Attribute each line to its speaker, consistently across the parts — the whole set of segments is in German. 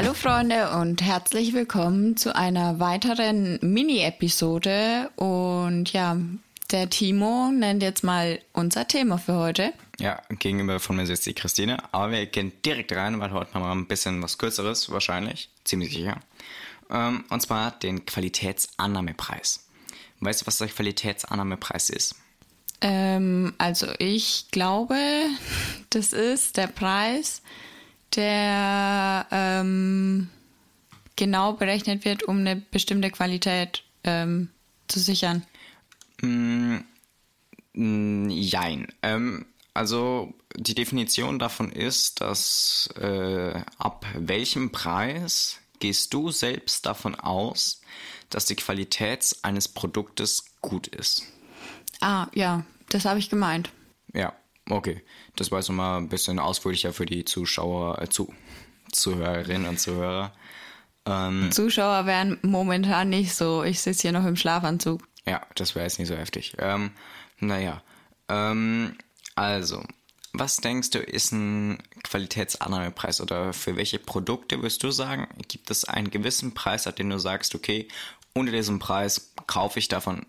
Speaker 1: Hallo Freunde und herzlich willkommen zu einer weiteren Mini-Episode. Und ja, der Timo nennt jetzt mal unser Thema für heute.
Speaker 2: Ja, gegenüber von mir sitzt die Christine. Aber wir gehen direkt rein, weil heute haben wir ein bisschen was Kürzeres, wahrscheinlich. Ziemlich sicher. Ähm, und zwar den Qualitätsannahmepreis. Weißt du, was der Qualitätsannahmepreis ist?
Speaker 1: Ähm, also ich glaube, das ist der Preis, der ähm, genau berechnet wird, um eine bestimmte Qualität ähm, zu sichern.
Speaker 2: Mm, mm, jein. Ähm, also die Definition davon ist, dass äh, ab welchem Preis gehst du selbst davon aus, dass die Qualität eines Produktes gut ist?
Speaker 1: Ah, ja, das habe ich gemeint.
Speaker 2: Ja, okay. Das war jetzt nochmal ein bisschen ausführlicher für die Zuschauer, äh, zu, Zuhörerinnen und Zuhörer.
Speaker 1: Ähm, Zuschauer wären momentan nicht so. Ich sitze hier noch im Schlafanzug.
Speaker 2: Ja, das wäre jetzt nicht so heftig. Ähm, naja, ähm, also, was denkst du, ist ein Qualitätsannahmepreis oder für welche Produkte würdest du sagen, gibt es einen gewissen Preis, an dem du sagst, okay, unter diesem Preis kaufe ich davon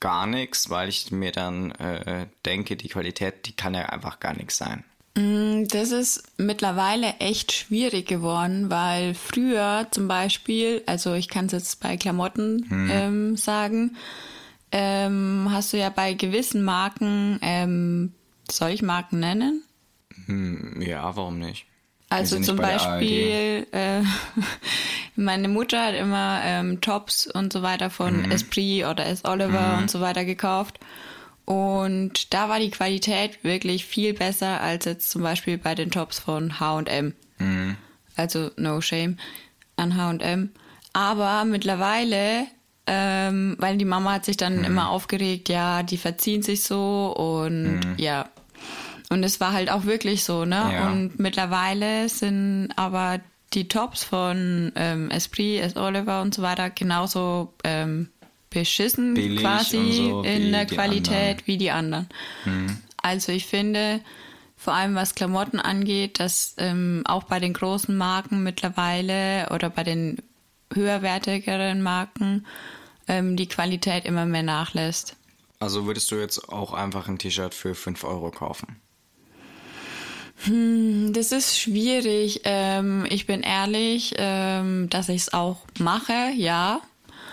Speaker 2: gar nichts, weil ich mir dann äh, denke, die Qualität, die kann ja einfach gar nichts sein.
Speaker 1: Mm, das ist mittlerweile echt schwierig geworden, weil früher zum Beispiel, also ich kann es jetzt bei Klamotten hm. ähm, sagen, ähm, hast du ja bei gewissen Marken, ähm, soll ich Marken nennen?
Speaker 2: Hm, ja, warum nicht?
Speaker 1: Also zum Beispiel, äh, meine Mutter hat immer ähm, Tops und so weiter von mhm. Esprit oder S. Oliver mhm. und so weiter gekauft. Und da war die Qualität wirklich viel besser als jetzt zum Beispiel bei den Tops von HM. Mhm. Also no shame an HM. Aber mittlerweile, ähm, weil die Mama hat sich dann mhm. immer aufgeregt, ja, die verziehen sich so und mhm. ja, und es war halt auch wirklich so, ne? Ja. Und mittlerweile sind aber die Tops von ähm, Esprit, S. Oliver und so weiter genauso ähm, beschissen Billig quasi so in der Qualität anderen. wie die anderen. Mhm. Also ich finde, vor allem was Klamotten angeht, dass ähm, auch bei den großen Marken mittlerweile oder bei den höherwertigeren Marken ähm, die Qualität immer mehr nachlässt.
Speaker 2: Also würdest du jetzt auch einfach ein T-Shirt für 5 Euro kaufen?
Speaker 1: Hm, das ist schwierig. Ähm, ich bin ehrlich, ähm, dass ich es auch mache, ja.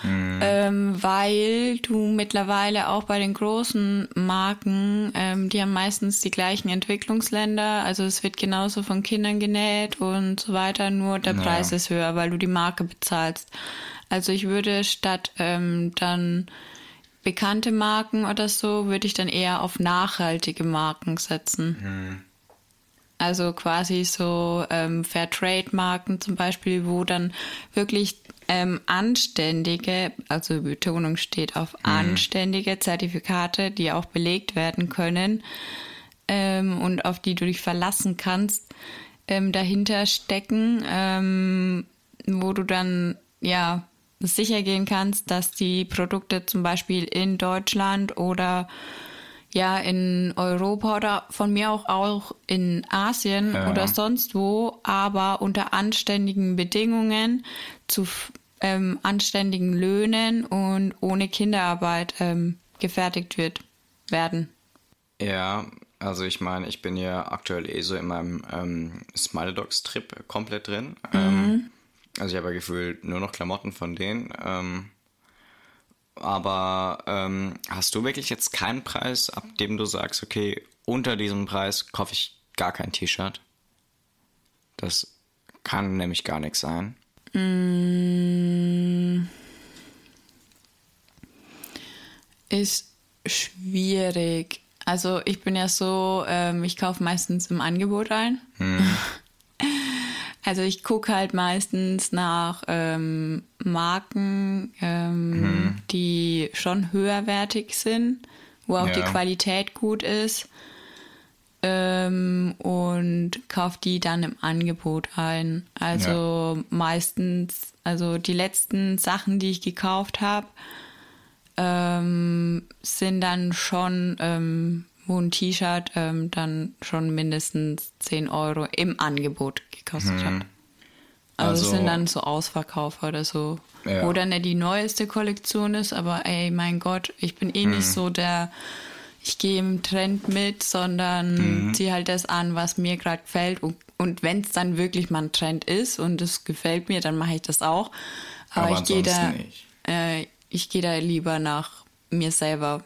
Speaker 1: Mhm. Ähm, weil du mittlerweile auch bei den großen Marken, ähm, die haben meistens die gleichen Entwicklungsländer, also es wird genauso von Kindern genäht und so weiter, nur der naja. Preis ist höher, weil du die Marke bezahlst. Also ich würde statt ähm, dann bekannte Marken oder so, würde ich dann eher auf nachhaltige Marken setzen. Mhm. Also quasi so ähm, Fairtrade-Marken zum Beispiel, wo dann wirklich ähm, anständige, also Betonung steht auf mhm. anständige Zertifikate, die auch belegt werden können ähm, und auf die du dich verlassen kannst, ähm, dahinter stecken, ähm, wo du dann ja sicher gehen kannst, dass die Produkte zum Beispiel in Deutschland oder ja in Europa oder von mir auch auch in Asien ja. oder sonst wo, aber unter anständigen Bedingungen zu ähm, anständigen Löhnen und ohne Kinderarbeit ähm, gefertigt wird werden.
Speaker 2: Ja, also ich meine, ich bin ja aktuell eh so in meinem ähm, Smile Dogs Trip komplett drin. Mhm. Ähm, also ich habe ja gefühlt nur noch Klamotten von denen. Ähm, aber ähm, hast du wirklich jetzt keinen Preis, ab dem du sagst, okay, unter diesem Preis kaufe ich gar kein T-Shirt? Das kann nämlich gar nichts sein.
Speaker 1: Mm. Ist schwierig. Also ich bin ja so, ähm, ich kaufe meistens im Angebot ein. Hm. Also ich gucke halt meistens nach ähm, Marken, ähm, mhm. die schon höherwertig sind, wo auch ja. die Qualität gut ist ähm, und kaufe die dann im Angebot ein. Also ja. meistens, also die letzten Sachen, die ich gekauft habe, ähm, sind dann schon ähm, wo ein T-Shirt ähm, dann schon mindestens 10 Euro im Angebot gekostet mhm. hat. Also, es
Speaker 2: Also-
Speaker 1: sind dann so Ausverkaufer oder so.
Speaker 2: Ja.
Speaker 1: Wo dann nicht die neueste Kollektion ist, aber ey, mein Gott, ich bin eh
Speaker 2: Mhm.
Speaker 1: nicht so der, ich gehe im Trend mit, sondern
Speaker 2: Mhm.
Speaker 1: ziehe halt das an, was mir gerade gefällt. Und, und wenn es dann wirklich mal ein Trend ist und es gefällt mir, dann mache ich das auch. Aber,
Speaker 2: Aber
Speaker 1: ich gehe da, äh, ich gehe da lieber nach mir selber.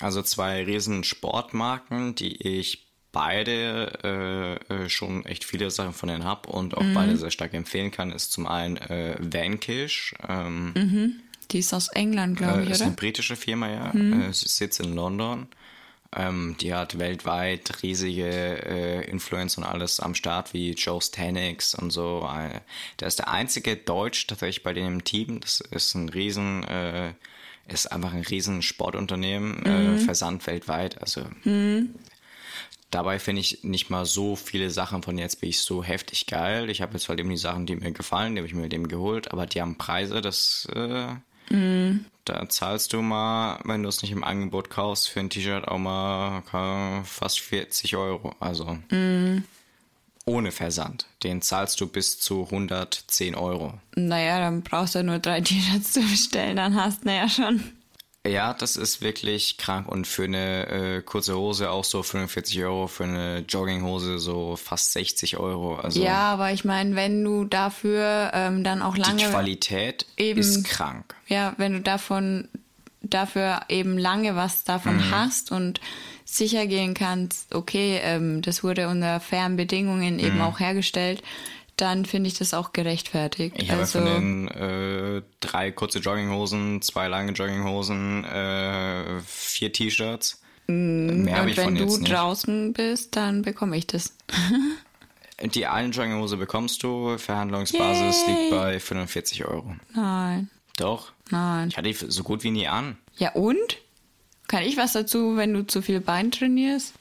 Speaker 2: Also zwei riesen Sportmarken, die ich beide äh, äh, schon echt viele Sachen von denen habe und auch
Speaker 1: Mhm.
Speaker 2: beide sehr stark empfehlen kann, ist zum einen äh, Vanquish. Ähm,
Speaker 1: Die ist aus England, glaube
Speaker 2: äh,
Speaker 1: Mhm. ich,
Speaker 2: ist
Speaker 1: oder?
Speaker 2: eine britische Firma, ja. Äh, sie sitzt in London. Ähm, die hat weltweit riesige äh, Influencer und alles am Start, wie Joe Stanix und so. Äh, der ist der einzige Deutsch tatsächlich bei im Team. Das ist ein riesen, äh, ist einfach ein riesen Sportunternehmen, äh, Versand weltweit. Also dabei finde ich nicht mal so viele Sachen von jetzt bin ich so heftig geil. Ich habe jetzt halt eben die Sachen, die mir gefallen, die habe ich mir dem geholt, aber die haben Preise, das äh, da zahlst du mal, wenn du es nicht im Angebot kaufst, für ein T-Shirt auch mal äh, fast 40 Euro. Also ohne Versand. Den zahlst du bis zu 110 Euro.
Speaker 1: Naja, dann brauchst du nur drei T-Shirts zu bestellen, dann hast du ja schon.
Speaker 2: Ja, das ist wirklich krank. Und für eine äh, kurze Hose auch so 45 Euro, für eine Jogginghose so fast 60 Euro. Also
Speaker 1: Ja, aber ich meine, wenn du dafür ähm, dann auch
Speaker 2: die
Speaker 1: lange.
Speaker 2: Qualität
Speaker 1: eben-
Speaker 2: ist krank.
Speaker 1: Ja, wenn du davon dafür eben lange was davon
Speaker 2: Mhm.
Speaker 1: hast und sicher gehen kannst, okay, ähm, das wurde unter fairen Bedingungen
Speaker 2: Mhm.
Speaker 1: eben auch hergestellt, dann finde ich das auch gerechtfertigt.
Speaker 2: Ich habe
Speaker 1: also,
Speaker 2: von den äh, drei kurze Jogginghosen, zwei lange Jogginghosen, äh, vier T-Shirts. Mehr habe
Speaker 1: und
Speaker 2: ich von
Speaker 1: wenn du
Speaker 2: jetzt nicht.
Speaker 1: draußen bist, dann bekomme ich das.
Speaker 2: Die eine Jogginghose bekommst du, Verhandlungsbasis
Speaker 1: Yay.
Speaker 2: liegt bei 45 Euro.
Speaker 1: Nein,
Speaker 2: Doch.
Speaker 1: nein.
Speaker 2: Ich hatte die so gut wie nie an.
Speaker 1: Ja und? Kann ich was dazu, wenn du zu viel Bein trainierst?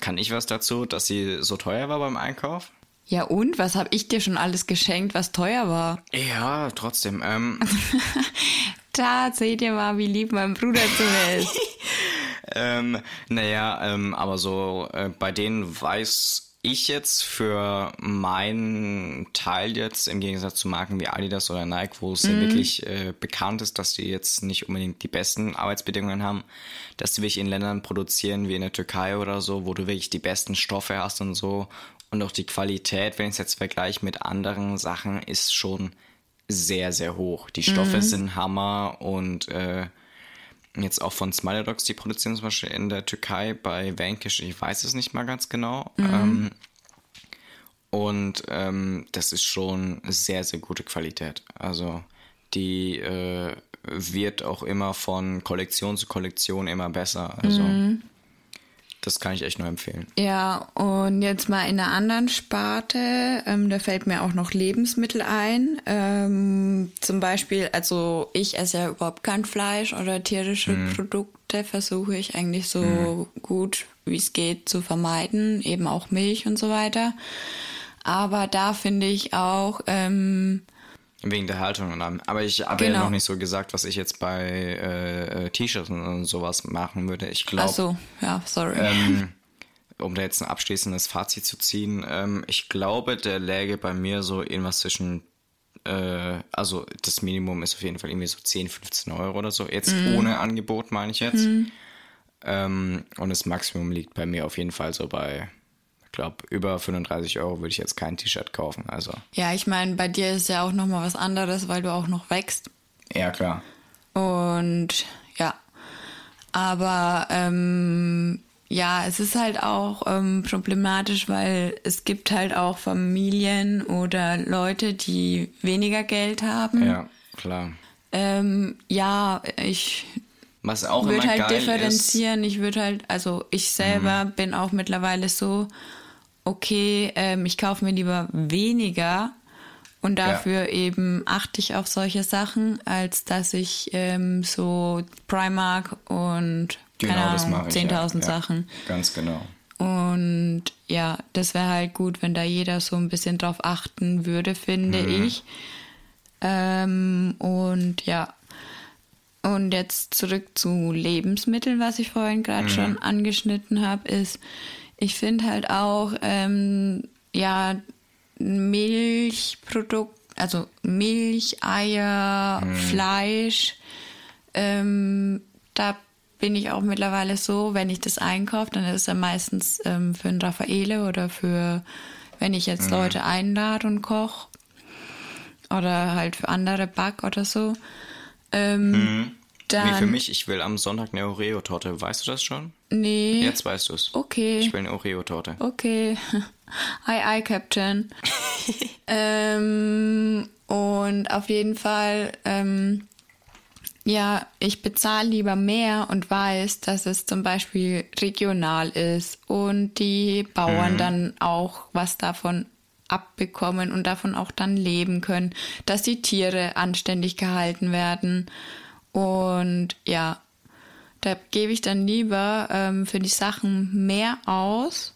Speaker 2: Kann ich was dazu, dass sie so teuer war beim Einkauf?
Speaker 1: Ja und? Was habe ich dir schon alles geschenkt, was teuer war?
Speaker 2: Ja, trotzdem. Ähm,
Speaker 1: Da seht ihr mal, wie lieb mein Bruder zu mir ist.
Speaker 2: ähm, naja, ähm, aber so äh, bei denen weiß ich jetzt für meinen Teil jetzt im Gegensatz zu Marken wie Adidas oder Nike, wo es ja wirklich äh, bekannt ist, dass die jetzt nicht unbedingt die besten Arbeitsbedingungen haben, dass die wirklich in Ländern produzieren wie in der Türkei oder so, wo du wirklich die besten Stoffe hast und so und auch die Qualität, wenn ich es jetzt vergleiche mit anderen Sachen, ist schon sehr, sehr hoch. Die Stoffe sind Hammer und äh, jetzt auch von Smiley Dogs, die produzieren zum Beispiel in der Türkei bei Vanquish, ich weiß es nicht mal ganz genau. Ähm, und ähm, das ist schon sehr, sehr gute Qualität. Also die äh, wird auch immer von Kollektion zu Kollektion immer besser. Also das kann ich echt nur empfehlen.
Speaker 1: Ja, und jetzt mal in einer anderen Sparte, ähm, da fällt mir auch noch Lebensmittel ein. Ähm, zum Beispiel, also ich esse ja überhaupt kein Fleisch oder tierische Produkte, versuche ich eigentlich so gut wie es geht zu vermeiden, eben auch Milch und so weiter. Aber da finde ich auch, ähm,
Speaker 2: Wegen der Haltung und allem. Aber ich habe ja
Speaker 1: Genau.
Speaker 2: noch nicht so gesagt, was ich jetzt bei äh, äh, T-Shirts und sowas machen würde. Ich
Speaker 1: ach
Speaker 2: glaube,
Speaker 1: so, ja, sorry.
Speaker 2: ähm, um da jetzt ein abschließendes Fazit zu ziehen, ähm, ich glaube, der läge bei mir so irgendwas zwischen, äh, also das Minimum ist auf jeden Fall irgendwie so 10, 15 Euro oder so. Jetzt ohne Angebot meine ich jetzt. Ähm, und das Maximum liegt bei mir auf jeden Fall so bei, glaube, über 35 Euro würde ich jetzt kein T-Shirt kaufen. Also,
Speaker 1: ja, ich meine, bei dir ist ja auch noch mal was anderes, weil du auch noch wächst.
Speaker 2: ja klar.
Speaker 1: Und ja, aber ähm, ja, es ist halt auch ähm, problematisch, weil es gibt halt auch Familien oder Leute, die weniger Geld haben.
Speaker 2: Ja, klar.
Speaker 1: Ähm, ja, ich
Speaker 2: Was auch
Speaker 1: würde
Speaker 2: immer
Speaker 1: halt
Speaker 2: geil ist,
Speaker 1: differenzieren. Ich würde halt, also ich selber bin auch mittlerweile so, okay, ähm, ich kaufe mir lieber weniger und dafür eben achte ich auf solche Sachen, als dass ich ähm, so Primark und
Speaker 2: genau
Speaker 1: keine
Speaker 2: das
Speaker 1: Ahnung,
Speaker 2: mache ich. ja.
Speaker 1: 10.000
Speaker 2: ja,
Speaker 1: Sachen.
Speaker 2: Ganz genau.
Speaker 1: Und ja, das wäre halt gut, wenn da jeder so ein bisschen drauf achten würde, finde
Speaker 2: Mhm.
Speaker 1: ich. Ähm, und ja. Und jetzt zurück zu Lebensmitteln, was ich vorhin gerade schon angeschnitten habe, ist, ich finde halt auch, ähm, ja, Milchprodukt, also Milch, Eier,
Speaker 2: Mhm.
Speaker 1: Fleisch, ähm, da bin ich auch mittlerweile so, wenn ich das einkaufe, dann ist es ja meistens ähm, für einen Raffaele oder für, wenn ich jetzt Leute einlade und koche oder halt für andere back oder so. Ähm, dann,
Speaker 2: Mhm. Wie für mich, ich will am Sonntag eine Oreo-Torte. Weißt du das schon?
Speaker 1: Nee.
Speaker 2: Jetzt weißt du es.
Speaker 1: Okay.
Speaker 2: Ich will eine Oreo-Torte.
Speaker 1: Okay. Aye, aye, Captain. ähm, und auf jeden Fall, ähm, ja, ich bezahle lieber mehr und weiß, dass es zum Beispiel regional ist und die Bauern dann auch was davon abbekommen und davon auch dann leben können, dass die Tiere anständig gehalten werden. Und ja, da gebe ich dann lieber ähm, für die Sachen mehr aus,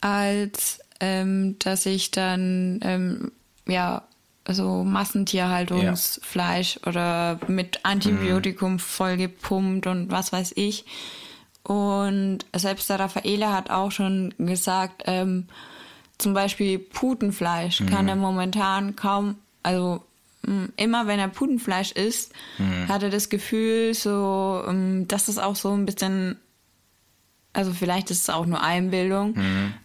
Speaker 1: als ähm, dass ich dann ähm, ja so Massentierhaltungsfleisch oder mit Antibiotikum vollgepumpt und was weiß ich. Und selbst der Raffaele hat auch schon gesagt, ähm, zum Beispiel Putenfleisch kann er momentan kaum, also immer wenn er Putenfleisch isst, hat er das Gefühl, so, ähm, dass es auch so ein bisschen, also vielleicht ist es auch nur Einbildung,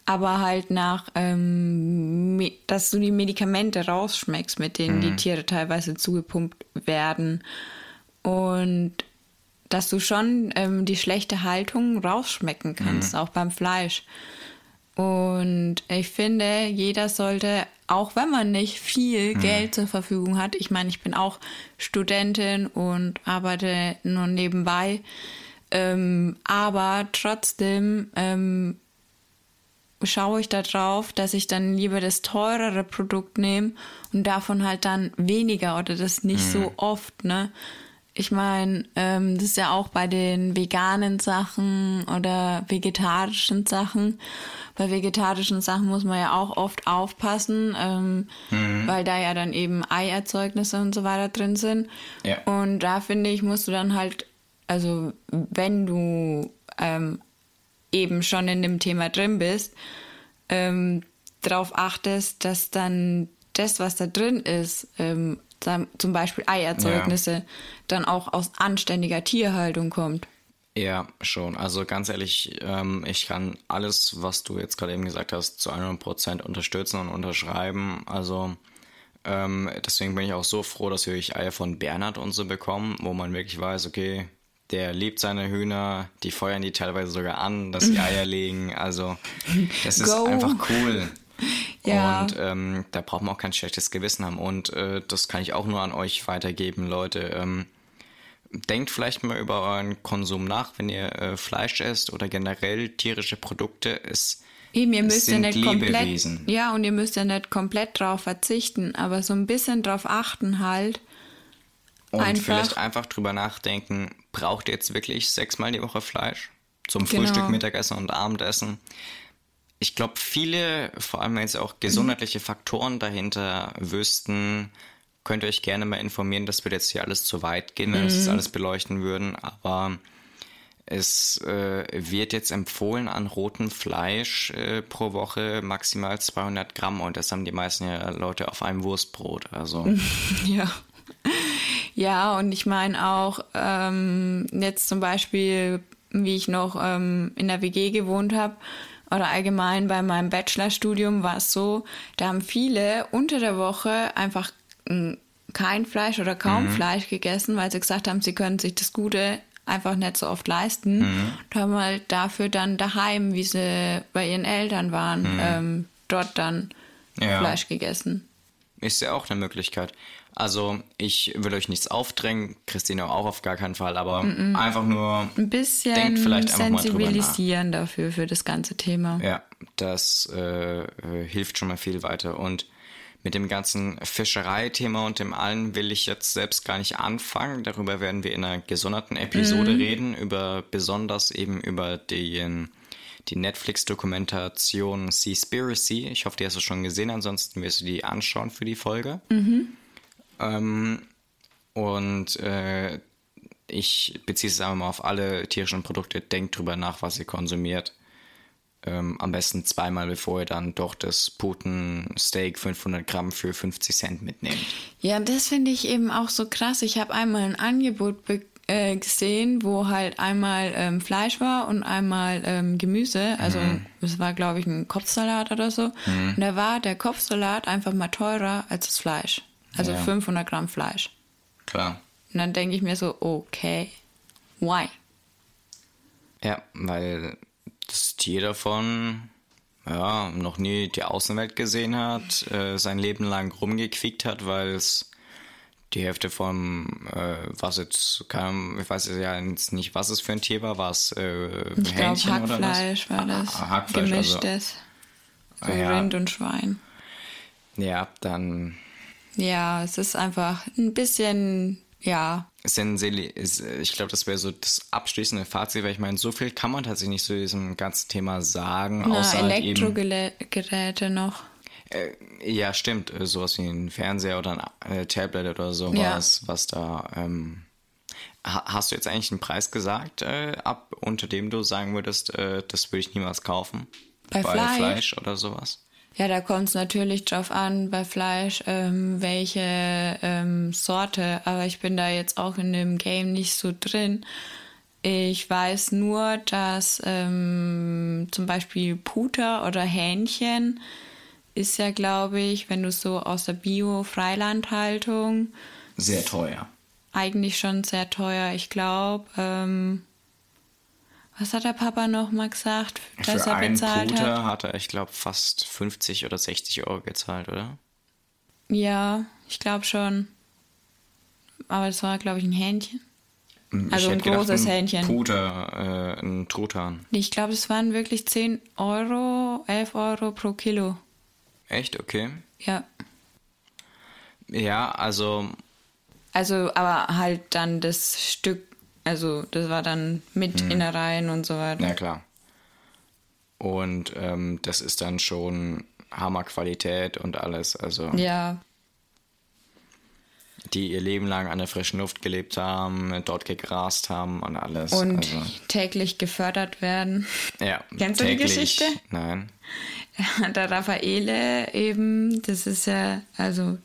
Speaker 1: aber halt nach, ähm, dass du die Medikamente rausschmeckst, mit denen die Tiere teilweise zugepumpt werden. Und dass du schon ähm, die schlechte Haltung rausschmecken kannst, auch beim Fleisch. Und ich finde, jeder sollte, auch wenn man nicht viel Geld zur Verfügung hat, ich meine, ich bin auch Studentin und arbeite nur nebenbei, ähm, aber trotzdem ähm, schaue ich da drauf, dass ich dann lieber das teurere Produkt nehme und davon halt dann weniger oder das nicht so oft, ne? Ich meine, ähm, das ist ja auch bei den veganen Sachen oder vegetarischen Sachen. Bei vegetarischen Sachen muss man ja auch oft aufpassen, ähm, weil da ja dann eben Eierzeugnisse und so weiter drin sind.
Speaker 2: Ja.
Speaker 1: Und da finde ich, musst du dann halt, also wenn du ähm, eben schon in dem Thema drin bist, ähm, darauf achtest, dass dann das, was da drin ist, ähm, zum Beispiel Eierzeugnisse, dann auch aus anständiger Tierhaltung kommt.
Speaker 2: Ja, schon. Also ganz ehrlich, ähm, ich kann alles, was du jetzt gerade eben gesagt hast, zu 100% unterstützen und unterschreiben. Also ähm, deswegen bin ich auch so froh, dass wir Eier von Bernhard und so bekommen, wo man wirklich weiß, okay, der liebt seine Hühner, die feuern die teilweise sogar an, dass sie Eier legen. Also das ist
Speaker 1: Go.
Speaker 2: einfach cool.
Speaker 1: Ja.
Speaker 2: Und ähm, da braucht man auch kein schlechtes Gewissen haben. Und äh, das kann ich auch nur an euch weitergeben, Leute. Ähm, denkt vielleicht mal über euren Konsum nach, wenn ihr äh, Fleisch esst oder generell tierische Produkte. Es,
Speaker 1: Eben, ihr müsst ja nicht komplett,
Speaker 2: Lebewesen.
Speaker 1: ja, und ihr müsst ja nicht komplett drauf verzichten, aber so ein bisschen drauf achten halt.
Speaker 2: Und
Speaker 1: Einfach-
Speaker 2: vielleicht einfach drüber nachdenken, braucht ihr jetzt wirklich sechsmal die Woche Fleisch? Zum
Speaker 1: Genau.
Speaker 2: Frühstück, Mittagessen und Abendessen? Ich glaube, viele, vor allem wenn jetzt auch gesundheitliche Faktoren dahinter wüssten, könnt ihr euch gerne mal informieren. Das würde jetzt hier alles zu weit gehen, wenn wir das alles beleuchten würden. Aber es äh, wird jetzt empfohlen an rotem Fleisch äh, pro Woche maximal 200 Gramm und das haben die meisten ja Leute auf einem Wurstbrot. Also
Speaker 1: Ja. Ja, und ich meine auch, ähm, jetzt zum Beispiel, wie ich noch ähm, in der WG gewohnt habe, oder allgemein bei meinem Bachelorstudium war es so, da haben viele unter der Woche einfach mm, kein Fleisch oder kaum Fleisch gegessen, weil sie gesagt haben, sie können sich das Gute einfach nicht so oft leisten. Und haben halt dafür dann daheim, wie sie bei ihren Eltern waren, ähm, dort dann
Speaker 2: Ja.
Speaker 1: Fleisch gegessen.
Speaker 2: Ist ja auch eine Möglichkeit. Also, ich will euch nichts aufdrängen, Christine auch auf gar keinen Fall, aber einfach nur,
Speaker 1: ein bisschen
Speaker 2: Denkt vielleicht einfach mal drüber
Speaker 1: sensibilisieren dafür für das ganze Thema.
Speaker 2: ja, das äh, äh, hilft schon mal viel weiter. Und mit dem ganzen Fischereithema und dem allen will ich jetzt selbst gar nicht anfangen. Darüber werden wir in einer gesonderten Episode reden, über besonders eben über den, die Netflix-Dokumentation Seaspiracy. Ich hoffe, die hast du schon gesehen, ansonsten wirst du die anschauen für die Folge. Ähm, und äh, ich beziehe es einfach mal auf alle tierischen Produkte. Denkt drüber nach, was ihr konsumiert. ähm, am besten zweimal, bevor ihr dann doch das Putensteak 500 Gramm für 50 Cent mitnehmt.
Speaker 1: Ja, das finde ich eben auch so krass. Ich habe einmal ein Angebot be äh, gesehen, wo halt einmal ähm, Fleisch war und einmal ähm, Gemüse. Also es war, glaube ich, ein Kopfsalat oder so. Und da war der Kopfsalat einfach mal teurer als das Fleisch. Also
Speaker 2: Ja.
Speaker 1: 500 Gramm Fleisch.
Speaker 2: Klar.
Speaker 1: Und dann denke ich mir so, okay, why?
Speaker 2: Ja, weil das Tier davon ja, noch nie die Außenwelt gesehen hat, äh, sein Leben lang rumgequiekt hat, weil es die Hälfte vom, äh, was jetzt kam, ich weiß ja jetzt nicht, was es für ein Tier war, war es äh,
Speaker 1: Ich glaube,
Speaker 2: Hähnchen oder was?
Speaker 1: Hackfleisch war das.
Speaker 2: Ah, Hackfleisch, also,
Speaker 1: Gemischtes. So
Speaker 2: Ja.
Speaker 1: Rind und Schwein.
Speaker 2: ja, dann
Speaker 1: Ja, es ist einfach ein bisschen, ja,
Speaker 2: ist, ich glaube, das wäre so das abschließende Fazit, weil ich meine, so viel kann man tatsächlich nicht zu diesem ganzen Thema sagen,
Speaker 1: na,
Speaker 2: außer halt
Speaker 1: Elektrogeräte noch.
Speaker 2: äh, ja, stimmt, äh, sowas wie ein Fernseher oder ein äh, Tablet oder sowas,
Speaker 1: Ja.
Speaker 2: was da, ähm, ha, hast du jetzt eigentlich einen Preis gesagt, äh, ab, unter dem du sagen würdest, äh, das würde ich niemals kaufen?
Speaker 1: Bei Fleisch?
Speaker 2: Fleisch oder sowas?
Speaker 1: Ja, da kommt es natürlich drauf an, bei Fleisch, ähm, welche ähm, Sorte. Aber ich bin da jetzt auch in dem Game nicht so drin. Ich weiß nur, dass ähm, zum Beispiel Puter oder Hähnchen ist ja, glaube ich, wenn du so aus der Bio-Freilandhaltung,
Speaker 2: Sehr teuer.
Speaker 1: eigentlich schon sehr teuer. Ich glaube, ähm, was hat der Papa noch mal gesagt, dass
Speaker 2: Für
Speaker 1: er
Speaker 2: einen
Speaker 1: bezahlt hat?
Speaker 2: Puter hat er, ich glaube, fast 50 oder 60 Euro gezahlt, oder?
Speaker 1: Ja, ich glaube schon. Aber das war, glaube ich, ein Hähnchen. Also ein
Speaker 2: hätte gedacht,
Speaker 1: großes
Speaker 2: ein
Speaker 1: Hähnchen.
Speaker 2: Puter, äh, ein Truthahn.
Speaker 1: Ich glaube, es waren wirklich 10 Euro, 11 Euro pro Kilo.
Speaker 2: Echt? Okay.
Speaker 1: Ja.
Speaker 2: Ja, also,
Speaker 1: Also, aber halt dann das Stück, also das war dann mit
Speaker 2: Hm.
Speaker 1: Innereien und so weiter.
Speaker 2: na klar. Und ähm, das ist dann schon Hammerqualität und alles. Also,
Speaker 1: Ja,
Speaker 2: die ihr Leben lang an der frischen Luft gelebt haben, dort gegrast haben und alles.
Speaker 1: und
Speaker 2: also,
Speaker 1: täglich gefördert werden.
Speaker 2: ja,
Speaker 1: Kennst du die Geschichte?
Speaker 2: Nein.
Speaker 1: der Raffaele eben, das ist ja, also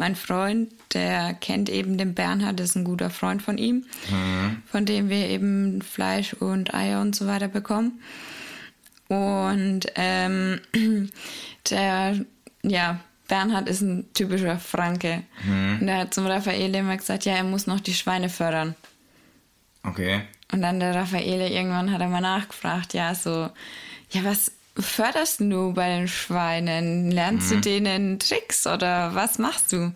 Speaker 1: mein Freund, der kennt eben den Bernhard, das ist ein guter Freund von ihm, von dem wir eben Fleisch und Eier und so weiter bekommen. Und ähm, der, ja, Bernhard ist ein typischer Franke. Und er hat zum Raffaele immer gesagt, ja, er muss noch die Schweine fördern.
Speaker 2: Okay.
Speaker 1: Und dann der Raffaele, irgendwann hat er mal nachgefragt, ja, so, ja, was förderst du bei den Schweinen? Lernst
Speaker 2: Mhm.
Speaker 1: du denen Tricks oder was machst du? Und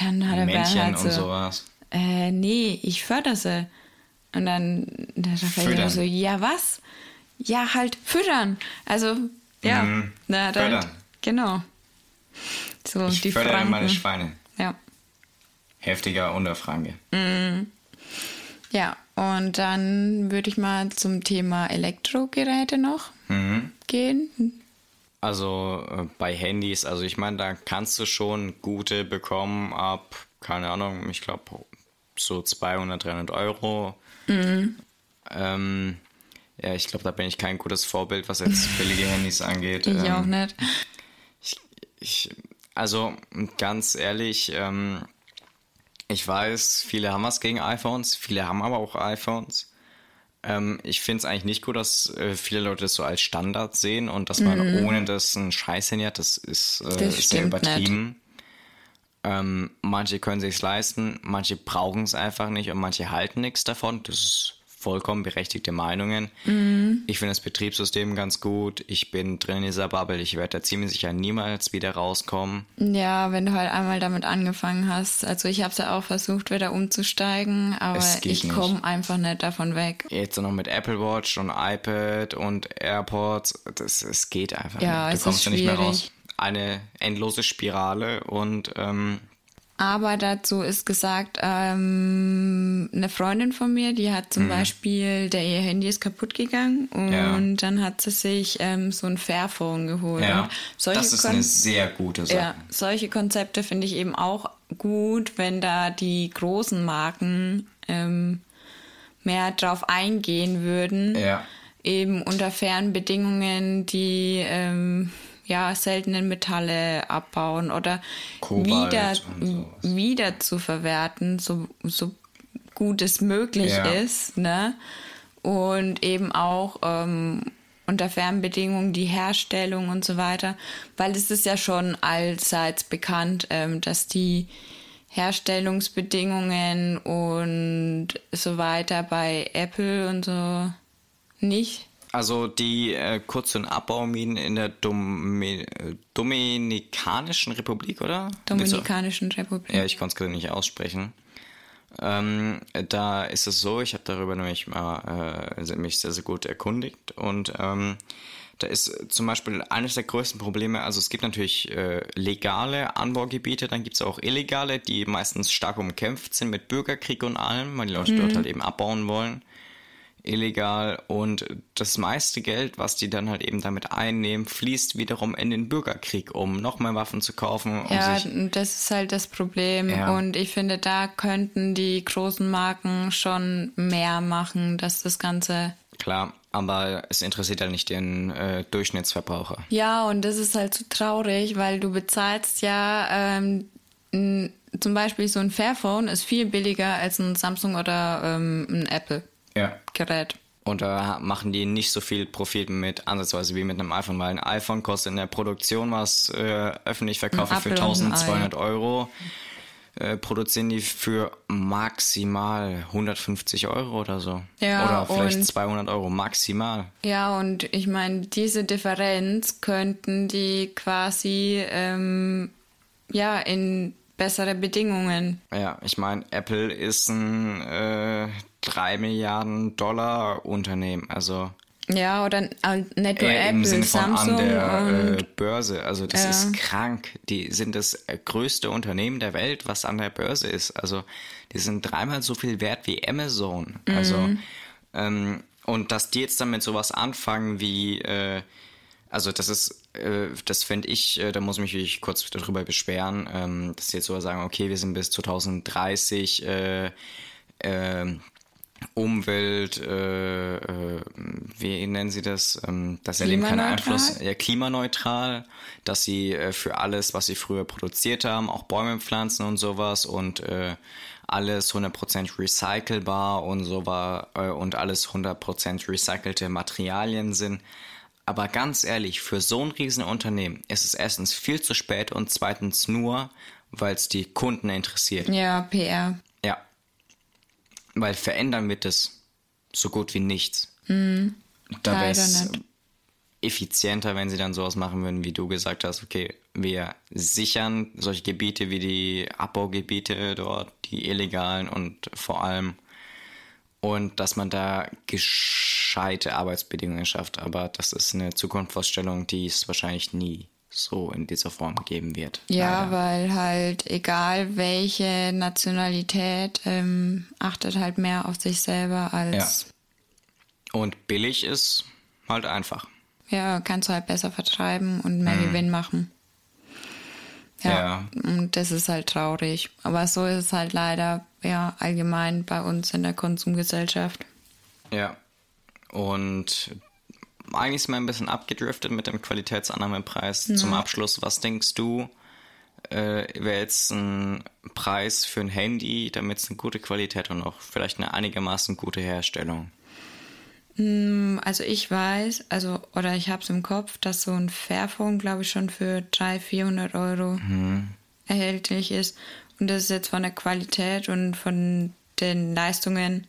Speaker 1: dann hat der
Speaker 2: Männchen
Speaker 1: Bernhard so,
Speaker 2: und sowas.
Speaker 1: äh, nee, ich fördere sie. Und dann der Raffaele
Speaker 2: Füttern.
Speaker 1: so, ja, was? Ja, halt füttern. Also, ja.
Speaker 2: Mhm.
Speaker 1: Na, dann,
Speaker 2: Fördern.
Speaker 1: Genau. So,
Speaker 2: Ich
Speaker 1: die
Speaker 2: fördere
Speaker 1: Franken.
Speaker 2: meine Schweine.
Speaker 1: Ja.
Speaker 2: Heftiger Unterfranke.
Speaker 1: Ja, und dann würde ich mal zum Thema Elektrogeräte noch
Speaker 2: Mhm.
Speaker 1: gehen.
Speaker 2: Also äh, bei Handys, also ich meine, da kannst du schon gute bekommen ab, keine Ahnung, ich glaube so 200, 300 Euro. Ähm, ja, ich glaube, da bin ich kein gutes Vorbild, was jetzt billige Handys angeht.
Speaker 1: Ich
Speaker 2: ähm,
Speaker 1: auch nicht.
Speaker 2: Ich, also ganz ehrlich, ähm, ich weiß, viele haben was gegen iPhones, viele haben aber auch iPhones. Ähm, ich finde es eigentlich nicht gut, dass äh, viele Leute das so als Standard sehen und dass man ohne das ein Scheiß-Handy hat, das ist, äh,
Speaker 1: Das
Speaker 2: ist sehr übertrieben. Ähm, manche können sich leisten, manche brauchen es einfach nicht und manche halten nichts davon. Das ist vollkommen berechtigte Meinungen. Ich finde das Betriebssystem ganz gut. Ich bin drin in dieser Bubble. Ich werde da ziemlich sicher niemals wieder rauskommen.
Speaker 1: Ja, wenn du halt einmal damit angefangen hast. Also ich habe es ja auch versucht, wieder umzusteigen, aber ich komme einfach nicht davon weg.
Speaker 2: Jetzt noch mit Apple Watch und iPad und AirPods, das, es geht einfach
Speaker 1: Ja,
Speaker 2: nicht. Du kommst da nicht mehr raus. Eine endlose Spirale und ähm,
Speaker 1: Aber dazu ist gesagt, ähm, eine Freundin von mir, die hat zum Beispiel, der ihr Handy ist kaputt gegangen und
Speaker 2: Mhm. Ja.
Speaker 1: dann hat sie sich ähm, so ein Fairphone geholt.
Speaker 2: ja, das ist
Speaker 1: Kon-
Speaker 2: eine sehr gute Sache.
Speaker 1: Ja, solche Konzepte finde ich eben auch gut, wenn da die großen Marken ähm, mehr drauf eingehen würden.
Speaker 2: Ja.
Speaker 1: eben unter fairen Bedingungen die ähm, ja, seltenen Metalle abbauen oder
Speaker 2: Kobalt
Speaker 1: wieder, wieder zu verwerten, so, so gut es möglich
Speaker 2: Ja.
Speaker 1: ist. Ne? Und eben auch ähm, unter fairen Bedingungen die Herstellung und so weiter. Weil es ist ja schon allseits bekannt, ähm, dass die Herstellungsbedingungen und so weiter bei Apple und so nicht
Speaker 2: Also die äh, Kurz- und Abbauminen in der Domi äh, Dominikanischen Republik, oder?
Speaker 1: Dominikanischen Republik.
Speaker 2: Ja, ich konnte es gerade nicht aussprechen. Ähm, da ist es so, ich habe darüber nämlich mal äh, mich sehr, sehr gut erkundigt und ähm, da ist zum Beispiel eines der größten Probleme, also es gibt natürlich äh, legale Anbaugebiete, dann gibt es auch illegale, die meistens stark umkämpft sind mit Bürgerkrieg und allem, weil die Leute dort halt eben abbauen wollen illegal und das meiste Geld, was die dann halt eben damit einnehmen, fließt wiederum in den Bürgerkrieg, um noch mehr Waffen zu kaufen, um
Speaker 1: Ja, das ist halt das Problem.
Speaker 2: Ja.
Speaker 1: Und ich finde, da könnten die großen Marken schon mehr machen, dass das Ganze.
Speaker 2: klar, aber es interessiert halt nicht den äh, Durchschnittsverbraucher.
Speaker 1: Ja, und das ist halt so traurig, weil du bezahlst ja ähm, zum Beispiel so ein Fairphone ist viel billiger als ein Samsung oder ähm, ein Apple-Gerät.
Speaker 2: Ja. Und da machen die nicht so viel Profit mit, ansatzweise wie mit einem iPhone, weil ein iPhone kostet in der Produktion, was äh, öffentlich verkaufen für
Speaker 1: Apfel und ein Ei.
Speaker 2: 1200 Euro, äh, produzieren die für maximal 150 Euro oder so.
Speaker 1: Ja,
Speaker 2: oder vielleicht
Speaker 1: und-
Speaker 2: 200 Euro maximal.
Speaker 1: Ja, und ich meine, diese Differenz könnten die quasi ähm, ja in bessere Bedingungen.
Speaker 2: Ja, ich meine, Apple ist ein äh, 3 Milliarden Dollar Unternehmen, also
Speaker 1: Ja, oder äh, nicht nur
Speaker 2: äh,
Speaker 1: Apple, Samsung
Speaker 2: an der äh, Börse. Also das
Speaker 1: Ja.
Speaker 2: ist krank. Die sind das äh, größte Unternehmen der Welt, was an der Börse ist. Also die sind dreimal so viel wert wie Amazon. Also
Speaker 1: Mhm.
Speaker 2: ähm, und dass die jetzt damit sowas anfangen wie äh, also das ist, das fände ich, äh, da muss ich mich wirklich kurz darüber beschweren, ähm, dass sie jetzt so sagen, okay, wir sind bis 2030 äh, ähm, Umwelt, äh, äh, wie nennen sie das? Ähm, dass er eben keinen? Einfluss, ja, klimaneutral, dass sie äh, für alles, was sie früher produziert haben, auch Bäume pflanzen und sowas und äh, alles 100% recycelbar und so war äh, und alles 100% recycelte Materialien sind. Aber ganz ehrlich, für so ein Riesenunternehmen ist es erstens viel zu spät und zweitens nur, weil es die Kunden interessiert.
Speaker 1: ja, PR.
Speaker 2: Ja. Weil verändern wird es so gut wie nichts. Da
Speaker 1: Hm. Leider
Speaker 2: wäre es effizienter, wenn sie dann sowas machen würden, wie du gesagt hast, okay, wir sichern solche Gebiete wie die Abbaugebiete dort, die illegalen und vor allem und dass man da gescheite Arbeitsbedingungen schafft. Aber das ist eine Zukunftsvorstellung, die es wahrscheinlich nie so in dieser Form geben wird.
Speaker 1: Ja,
Speaker 2: Leider.
Speaker 1: weil halt egal welche Nationalität ähm, achtet halt mehr auf sich selber als
Speaker 2: Und billig ist halt einfach.
Speaker 1: ja, kannst du halt besser vertreiben und mehr Gewinn machen. Ja,
Speaker 2: Mhm. Ja.
Speaker 1: und das ist halt traurig. Aber so ist es halt leider ja allgemein bei uns in der Konsumgesellschaft.
Speaker 2: Ja. Und eigentlich ist man ein bisschen abgedriftet mit dem Qualitätsannahmepreis. Zum Abschluss, was denkst du, äh, wäre jetzt ein Preis für ein Handy, damit es eine gute Qualität und auch vielleicht eine einigermaßen gute Herstellung?
Speaker 1: Also ich weiß, also oder ich habe es im Kopf, dass so ein Fairphone, glaube ich, schon für 300, 400 Euro erhältlich ist. Und das ist jetzt von der Qualität und von den Leistungen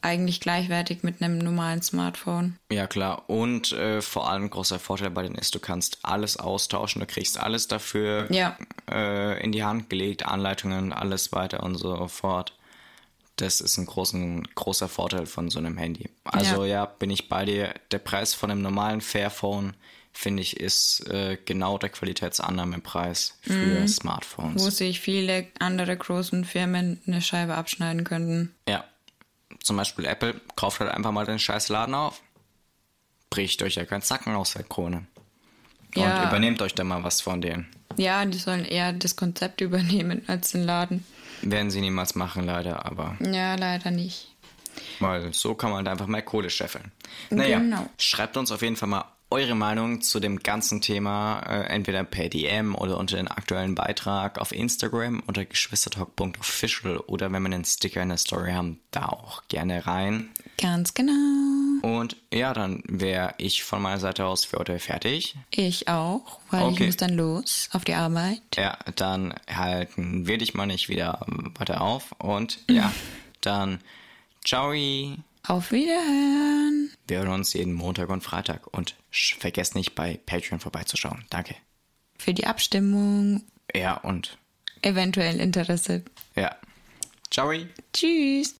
Speaker 1: eigentlich gleichwertig mit einem normalen Smartphone.
Speaker 2: Ja klar, und äh, vor allem großer Vorteil bei denen ist, du kannst alles austauschen, du kriegst alles dafür
Speaker 1: Ja.
Speaker 2: äh, in die Hand gelegt, Anleitungen, alles weiter und so fort. Das ist ein großen, großer Vorteil von so einem Handy. Also ja. bin ich bei dir. Der Preis von einem normalen Fairphone, finde ich, ist äh, genau der Qualitätsannahmepreis für Smartphones.
Speaker 1: Wo sich viele andere großen Firmen eine Scheibe abschneiden könnten.
Speaker 2: Ja. Zum Beispiel Apple, kauft halt einfach mal den scheiß Laden auf. Bricht euch ja keinen Zacken aus der Krone. Und
Speaker 1: Ja.
Speaker 2: übernehmt euch da mal was von denen.
Speaker 1: Ja, die sollen eher das Konzept übernehmen als den Laden.
Speaker 2: Werden sie niemals machen, leider, aber
Speaker 1: Ja, leider nicht.
Speaker 2: Weil so kann man halt einfach mehr Kohle scheffeln. Naja,
Speaker 1: Genau.
Speaker 2: schreibt uns auf jeden Fall mal eure Meinung zu dem ganzen Thema, äh, entweder per DM oder unter den aktuellen Beitrag auf Instagram unter geschwistertalk.official oder wenn wir einen Sticker in der Story haben, da auch gerne rein.
Speaker 1: Ganz genau.
Speaker 2: Und ja, dann wäre ich von meiner Seite aus für heute fertig.
Speaker 1: Ich auch, weil ich
Speaker 2: Okay.
Speaker 1: muss dann los auf die Arbeit.
Speaker 2: Ja, dann halten wir dich mal nicht wieder weiter auf. Und ja, dann ciao.
Speaker 1: Auf Wiederhören.
Speaker 2: Wir hören uns jeden Montag und Freitag. Und vergesst nicht bei Patreon vorbeizuschauen. Danke.
Speaker 1: Für die Abstimmung.
Speaker 2: Ja, und
Speaker 1: Eventuell Interesse.
Speaker 2: ja. Ciao.
Speaker 1: Tschüss.